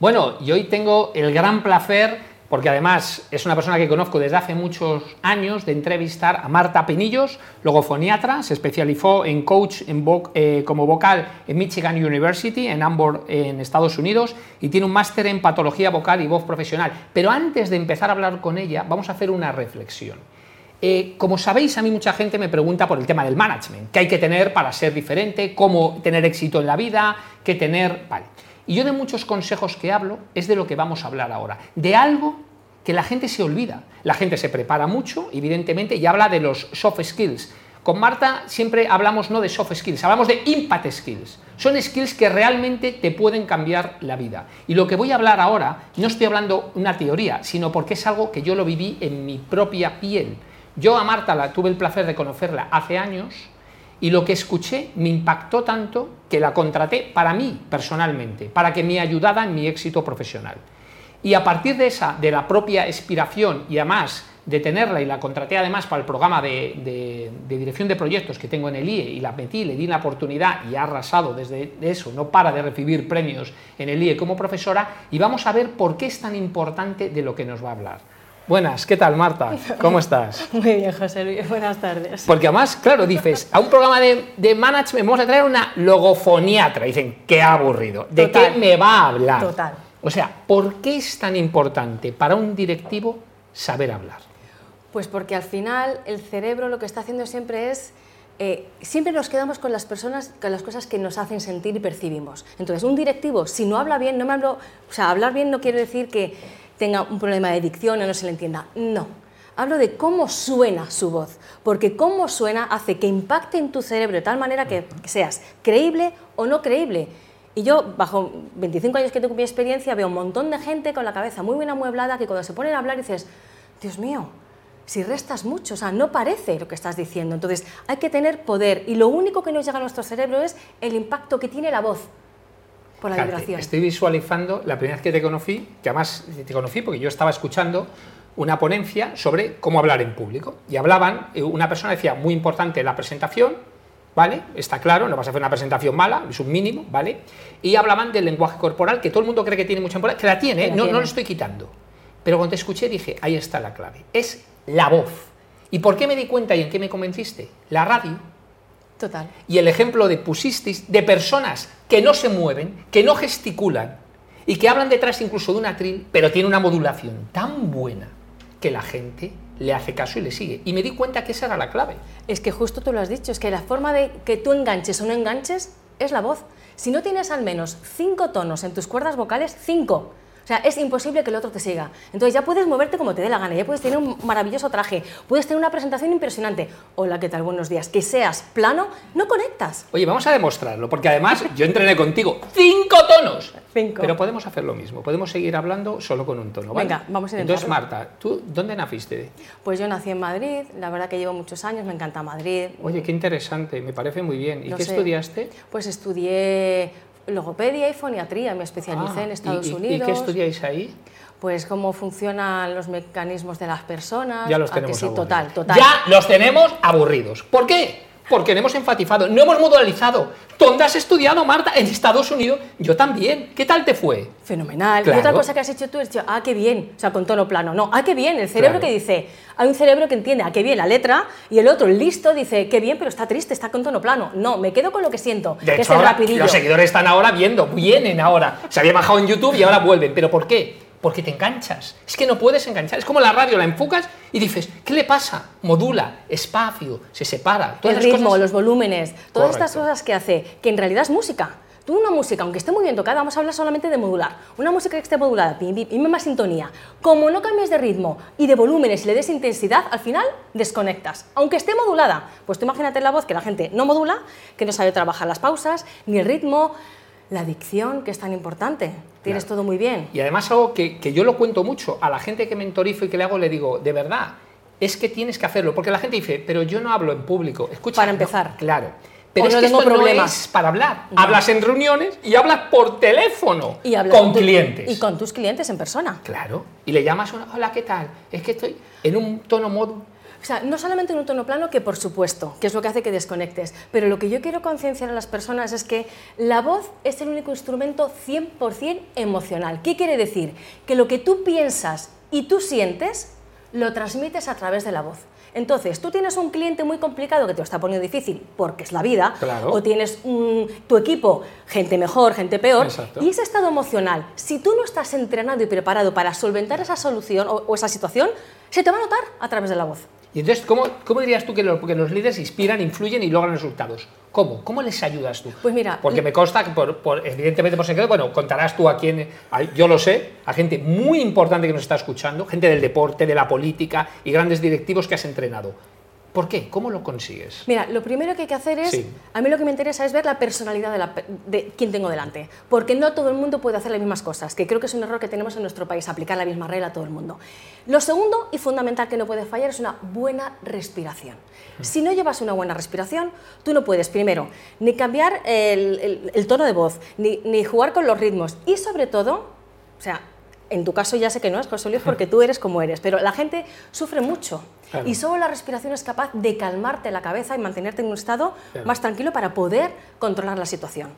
Bueno, y hoy tengo el gran placer, porque además es una persona que conozco desde hace muchos años, de entrevistar a Marta Penillos, logofoniatra, se especializó en coach en eh, como vocal en Michigan University, en Ambor, en Estados Unidos, y tiene un máster en patología vocal y voz profesional. Pero antes de empezar a hablar con ella, vamos a hacer una reflexión. Eh, como sabéis, a mí mucha gente me pregunta por el tema del management, qué hay que tener para ser diferente, cómo tener éxito en la vida, qué tener... Vale. Y yo de muchos consejos que hablo es de lo que vamos a hablar ahora, de algo que la gente se olvida. La gente se prepara mucho, evidentemente, y habla de los soft skills. Con Marta siempre hablamos no de soft skills, hablamos de impact skills. Son skills que realmente te pueden cambiar la vida. Y lo que voy a hablar ahora, no estoy hablando una teoría, sino porque es algo que yo lo viví en mi propia piel. Yo a Marta la tuve el placer de conocerla hace años y lo que escuché me impactó tanto que la contraté para mí personalmente, para que me ayudara en mi éxito profesional. Y a partir de esa, de la propia inspiración y además de tenerla y la contraté además para el programa de, dirección de proyectos que tengo en el IE y la metí, le di la oportunidad y ha arrasado desde eso, no para de recibir premios en el IE como profesora y vamos a ver por qué es tan importante de lo que nos va a hablar. Buenas, ¿qué tal Marta? ¿Cómo estás? Muy bien, José Luis, buenas tardes. Porque además, claro, dices, a un programa de, de management vamos a traer una logofoniatra. Dicen, qué aburrido. ¿De qué me va a hablar? Total. O sea, ¿por qué es tan importante para un directivo saber hablar? Pues porque al final el cerebro lo que está haciendo siempre es eh, siempre nos quedamos con las personas, con las cosas que nos hacen sentir y percibimos. Entonces, un directivo, si no habla bien, no me hablo, o sea, hablar bien no quiere decir que tenga un problema de dicción o no se le entienda. No. Hablo de cómo suena su voz, porque cómo suena hace que impacte en tu cerebro de tal manera que seas creíble o no creíble. Y yo, bajo 25 años que tengo mi experiencia, veo un montón de gente con la cabeza muy bien amueblada que cuando se ponen a hablar dices, Dios mío, si restas mucho, o sea, no parece lo que estás diciendo. Entonces, hay que tener poder y lo único que nos llega a nuestro cerebro es el impacto que tiene la voz por la vibración. Estoy visualizando la primera vez que te conocí, que además te conocí porque yo estaba escuchando una ponencia sobre cómo hablar en público. Y hablaban, eh, una persona decía, muy importante la presentación, ¿vale? Está claro, no vas a hacer una presentación mala, es un mínimo, ¿vale? Y hablaban del lenguaje corporal, que todo el mundo cree que tiene mucha importancia, que la tiene, ¿eh? no, no lo estoy quitando. Pero cuando te escuché dije, ahí está la clave, es la voz. ¿Y por qué me di cuenta y en qué me convenciste? La radio Total. Y el ejemplo de pusisteis de personas que no se mueven, que no gesticulan y que hablan detrás incluso de un atril, pero tiene una modulación tan buena que la gente le hace caso y le sigue. Y me di cuenta que esa era la clave. Es que justo tú lo has dicho, es que la forma de que tú enganches o no enganches es la voz. Si no tienes al menos cinco tonos en tus cuerdas vocales, cinco, sea, es imposible que el otro te siga. Entonces ya puedes moverte como te dé la gana, ya puedes tener un maravilloso traje, puedes tener una presentación impresionante. Hola, ¿qué tal? Buenos días. Que seas plano, no conectas. Oye, vamos a demostrarlo, porque además yo entrené contigo cinco tonos. Cinco. Pero podemos hacer lo mismo, podemos seguir hablando solo con un tono, ¿vale? Venga, vamos a intentarlo. Entonces, Marta, ¿tú dónde naciste? Pues yo nací en Madrid, la verdad que llevo muchos años, me encanta Madrid. Oye, qué interesante, me parece muy bien. ¿Y qué estudiaste? Pues estudié logopedia y foniatría, me especialicé en ah, Estados Unidos. ¿Y qué estudiáis ahí? Pues cómo funcionan los mecanismos de las personas. Ya los tenemos sí, total, total. Ya los tenemos aburridos. ¿Por qué? Porque no hemos enfatizado, no hemos modalizado. ¿Dónde has estudiado, Marta? En Estados Unidos. Yo también. ¿Qué tal te fue? Fenomenal. Y otra cosa que has hecho tú es, ah, qué bien. O sea, con tono plano. No, ah, qué bien. El cerebro que dice, hay un cerebro que entiende, ah, qué bien la letra, y el otro, listo, dice, qué bien, pero está triste, está con tono plano. No, me quedo con lo que siento. De que hecho, es ahora, los seguidores están ahora viendo, vienen ahora. Se había bajado en YouTube y ahora vuelven. ¿Pero por qué? Porque te enganchas. Es que no puedes enganchar. Es como la radio, la enfocas y dices, ¿qué le pasa? Modula, espacio, se separa. el ritmo, los volúmenes, todas estas cosas que hace, que en realidad es música. Tú una música, aunque esté muy bien tocada, vamos a hablar solamente de modular. Una música que esté modulada, pim, pim, más sintonía. Como no cambies de ritmo y de volúmenes y le des intensidad, al final desconectas. Aunque esté modulada, pues tú imagínate la voz que la gente no modula, que no sabe trabajar las pausas, ni el ritmo, la dicción, que es tan importante. Tienes todo muy bien. Y además algo que, yo lo cuento mucho, a la gente que mentorizo y que le hago, le digo, de verdad, es que tienes que hacerlo, porque la gente dice, pero yo no hablo en público. Escucha, para empezar. claro. Pero es no que esto problemas. para hablar. Hablas en reuniones y hablas por teléfono y con clientes. Y con tus clientes en persona. Claro. Y le llamas, hola, ¿qué tal? Es que estoy en un tono modo O sea, no solamente en un tono plano, que por supuesto, que es lo que hace que desconectes, pero lo que yo quiero concienciar a las personas es que la voz es el único instrumento 100% emocional. ¿Qué quiere decir? Que lo que tú piensas y tú sientes, lo transmites a través de la voz. Entonces, tú tienes un cliente muy complicado que te lo está poniendo difícil porque es la vida, o tienes tu equipo, gente mejor, gente peor, y ese estado emocional, si tú no estás entrenado y preparado para solventar esa solución o esa situación, se te va a notar a través de la voz. Y entonces, ¿cómo, cómo dirías tú que, los líderes inspiran, influyen y logran resultados? ¿Cómo? ¿Cómo les ayudas tú? Pues mira... Porque me consta que, por, evidentemente por secreto, bueno, contarás tú a quién, yo lo sé, a gente muy importante que nos está escuchando, gente del deporte, de la política y grandes directivos que has entrenado. ¿Por qué? ¿Cómo lo consigues? Mira, lo primero que hay que hacer es, a mí lo que me interesa es ver la personalidad de, de, quien tengo delante, porque no todo el mundo puede hacer las mismas cosas, que creo que es un error que tenemos en nuestro país, aplicar la misma regla a todo el mundo. Lo segundo y fundamental que no puede fallar es una buena respiración. Si no llevas una buena respiración, tú no puedes, primero, ni cambiar el, tono de voz, ni, ni jugar con los ritmos y sobre todo, o sea, en tu caso ya sé que no es José Luis porque tú eres como eres, pero la gente sufre mucho. Y solo la respiración es capaz de calmarte la cabeza y mantenerte en un estado más tranquilo para poder controlar la situación.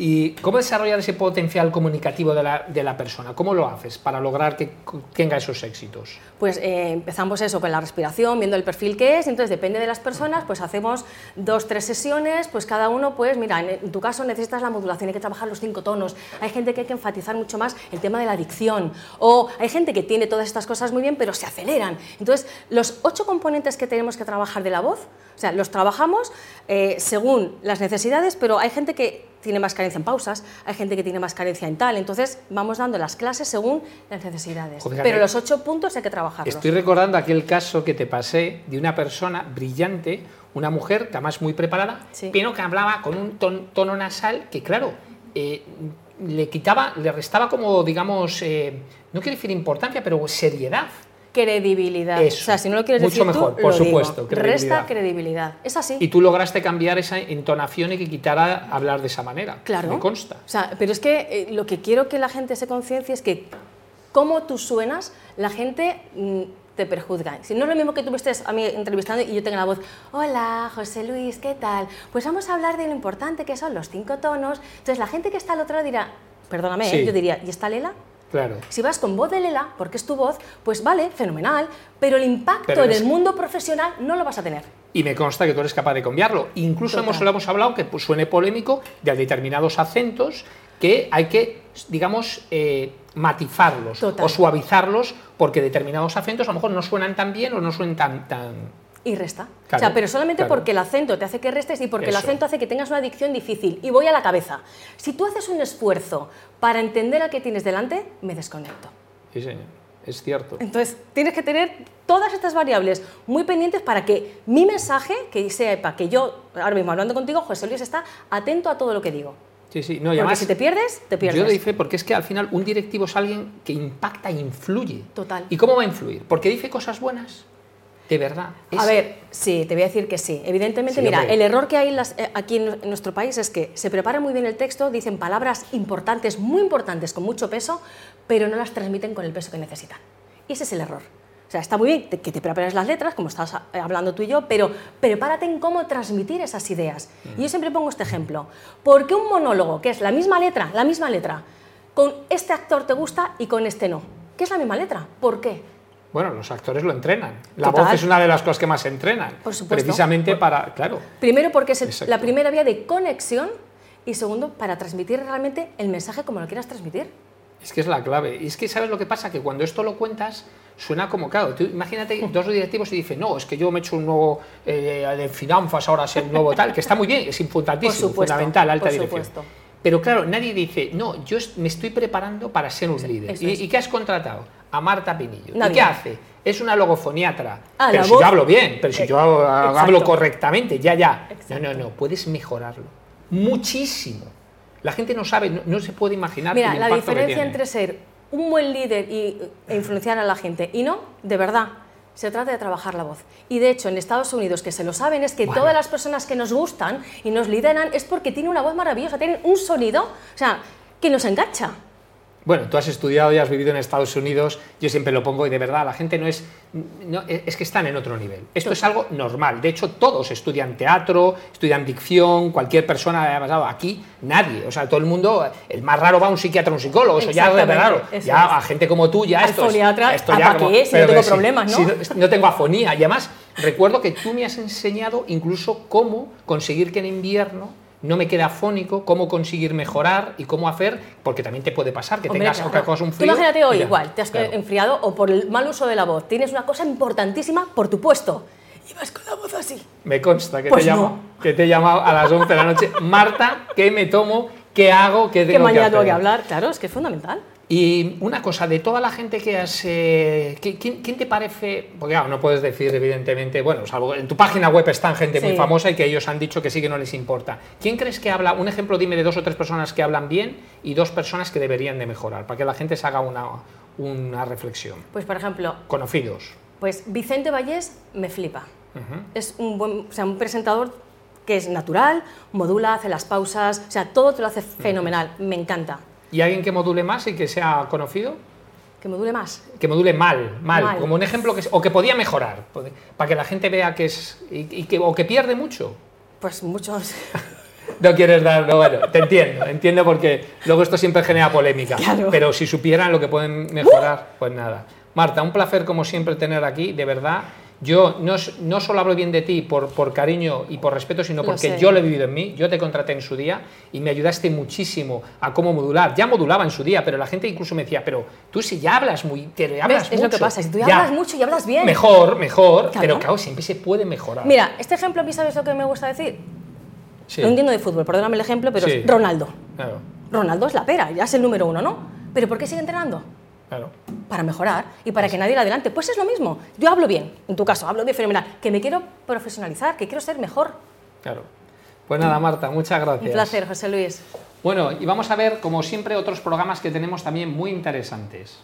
¿Y cómo desarrollar ese potencial comunicativo de la, de la, persona? ¿Cómo lo haces para lograr que tenga esos éxitos? Pues eh, empezamos eso con la respiración, viendo el perfil que es, entonces depende de las personas, pues hacemos dos, tres sesiones, pues cada uno, pues mira, en, tu caso necesitas la modulación, hay que trabajar los cinco tonos, hay gente que hay que enfatizar mucho más el tema de la adicción, o hay gente que tiene todas estas cosas muy bien, pero se aceleran. Entonces, los ocho componentes que tenemos que trabajar de la voz, o sea, los trabajamos eh, según las necesidades, pero hay gente que tiene más carencia en pausas, hay gente que tiene más carencia en tal, entonces vamos dando las clases según las necesidades. Pero los ocho puntos hay que trabajarlos. Estoy recordando aquel caso que te pasé de una persona brillante, una mujer, además muy preparada, pero que hablaba con un tono nasal que, claro, eh, le quitaba, le restaba como, digamos, eh, no quiero decir importancia, pero seriedad credibilidad. o sea, si no lo quieres Mucho decir mejor, tú, por lo supuesto. Digo. Resta credibilidad. Es así. Y tú lograste cambiar esa entonación y que quitara hablar de esa manera. Claro. Me consta. O sea, pero es que eh, lo que quiero que la gente se conciencie es que cómo tú suenas, la gente mm, te perjuzga. Si no es lo mismo que tú me estés a mí entrevistando y yo tenga la voz, hola, José Luis, ¿qué tal? Pues vamos a hablar de lo importante que son los cinco tonos. Entonces la gente que está al otro lado dirá, perdóname, ¿eh? yo diría, ¿y está Lela? Claro. Si vas con voz de Lela, porque es tu voz, pues vale, fenomenal, pero el impacto en el mundo profesional no lo vas a tener. Y me consta que tú eres capaz de cambiarlo. Incluso hemos, lo hemos hablado, que pues, suene polémico, de determinados acentos que hay que, digamos, eh, matizarlos o suavizarlos, porque determinados acentos a lo mejor no suenan tan bien o no suenan tan, tan y resta. o sea, pero solamente porque el acento te hace que restes y porque el acento hace que tengas una adicción difícil. Y voy a la cabeza. Si tú haces un esfuerzo para entender a qué tienes delante, me desconecto. Sí, señor. Es cierto. Entonces, tienes que tener todas estas variables muy pendientes para que mi mensaje, que sepa que yo, ahora mismo hablando contigo, José Luis está atento a todo lo que digo. Sí, sí. No, porque además, si te pierdes, te pierdes. Yo le dije, porque es que al final un directivo es alguien que impacta e influye. Total. ¿Y cómo va a influir? ¿Porque dice cosas buenas? ¿De verdad? A ver, sí, te voy a decir que sí. Evidentemente, mira, el error que hay eh, aquí en, nuestro país es que se prepara muy bien el texto, dicen palabras importantes, muy importantes, con mucho peso, pero no las transmiten con el peso que necesitan. Y ese es el error. O sea, está muy bien que te prepares las letras, como estás eh, hablando tú y yo, pero prepárate en cómo transmitir esas ideas. Y yo siempre pongo este ejemplo. ¿Por qué un monólogo, que es la misma letra, la misma letra, con este actor te gusta y con este no? ¿Qué es la misma letra? ¿Por qué? Bueno, los actores lo entrenan. La voz es una de las cosas que más entrenan. Por supuesto. Precisamente para, claro. Primero porque es la primera vía de conexión y segundo para transmitir realmente el mensaje como lo quieras transmitir. Es que es la clave. Y es que, ¿sabes lo que pasa? Que cuando esto lo cuentas, suena como, claro, tú, imagínate dos directivos y dicen, no, es que yo me he hecho un nuevo eh, de finanzas, ahora ser un nuevo tal, que está muy bien, es importantísimo, fundamental, alta dirección. Pero claro, nadie dice, no, yo me estoy preparando para ser un líder. ¿Y, qué has contratado? A Marta Pinillo. ¿Y qué hace? Es una logofoniatra. Ah, pero si yo hablo bien, pero si yo hablo correctamente, ya, ya. No, no, no, puedes mejorarlo. Muchísimo. La gente no sabe, no, se puede imaginar. Mira, la diferencia entre ser un buen líder y, e influenciar a la gente y no, de verdad, se trata de trabajar la voz. Y de hecho, en Estados Unidos, que se lo saben, es que todas las personas que nos gustan y nos lideran es porque tienen una voz maravillosa, tienen un sonido, o sea, que nos engancha. Bueno, tú has estudiado y has vivido en Estados Unidos, yo siempre lo pongo y de verdad la gente no es, no, es que están en otro nivel. Esto es algo normal. De hecho, todos estudian teatro, estudian dicción, cualquier persona ha pasado aquí, nadie. O sea, todo el mundo, el más raro va a un psiquiatra o un psicólogo, eso ya es raro. Ya a gente como tú, ya esto, es, esto ya como, qué? Si no tengo problemas, ¿no? Si no tengo afonía. Y además, recuerdo que tú me has enseñado incluso cómo conseguir que en invierno no me queda afónico, cómo conseguir mejorar y cómo hacer, porque también te puede pasar que tengas claro. cosa un frío. Tú imagínate hoy igual, te has enfriado o por el mal uso de la voz, tienes una cosa importantísima por tu puesto y vas con la voz así. Me consta que, te, llamo, que te he llamado a las 11 de la noche. Marta, ¿qué me tomo? ¿Qué hago? ¿Qué tengo que mañana tengo que hablar, claro, es que es fundamental. Y una cosa, de toda la gente que has... Eh, ¿quién, te parece? Porque claro, no puedes decir, evidentemente, bueno, salvo en tu página web están gente muy famosa y que ellos han dicho que sí que no les importa. ¿Quién crees que habla? Un ejemplo, dime de dos o tres personas que hablan bien y dos personas que deberían de mejorar, para que la gente se haga una, una reflexión. Pues, por ejemplo... Conocidos. Pues Vicente Vallés me flipa. Es un, buen, o sea, un presentador que es natural, modula, hace las pausas, o sea, todo te lo hace fenomenal, me encanta. ¿Y alguien que module más y que sea conocido? Que module más. Que module mal, mal, como un ejemplo que o que podía mejorar, para que la gente vea que es y, que o que pierde mucho. Pues muchos. no quieres dar, no, bueno, te entiendo, entiendo porque luego esto siempre genera polémica. Pero si supieran lo que pueden mejorar, pues nada. Marta, un placer como siempre tener aquí, de verdad. Yo no, no, solo hablo bien de ti por, por cariño y por respeto, sino porque yo lo he vivido en mí, yo te contraté en su día y me ayudaste muchísimo a cómo modular. Ya modulaba en su día, pero la gente incluso me decía, pero tú si ya hablas muy, te hablas mucho. Es lo que pasa, si tú ya, hablas mucho y hablas bien. Mejor, mejor, pero claro, siempre se puede mejorar. Mira, este ejemplo, ¿a mí sabes lo que me gusta decir? Sí. No entiendo de fútbol, perdóname el ejemplo, pero es Ronaldo. Claro. Ronaldo es la pera, ya es el número uno, ¿no? ¿Pero por qué sigue entrenando? Claro. Para mejorar y para que nadie le adelante. Pues es lo mismo. Yo hablo bien, en tu caso, hablo bien fenomenal. Que me quiero profesionalizar, que quiero ser mejor. Claro. Pues nada, Marta, muchas gracias. Un placer, José Luis. Bueno, y vamos a ver, como siempre, otros programas que tenemos también muy interesantes.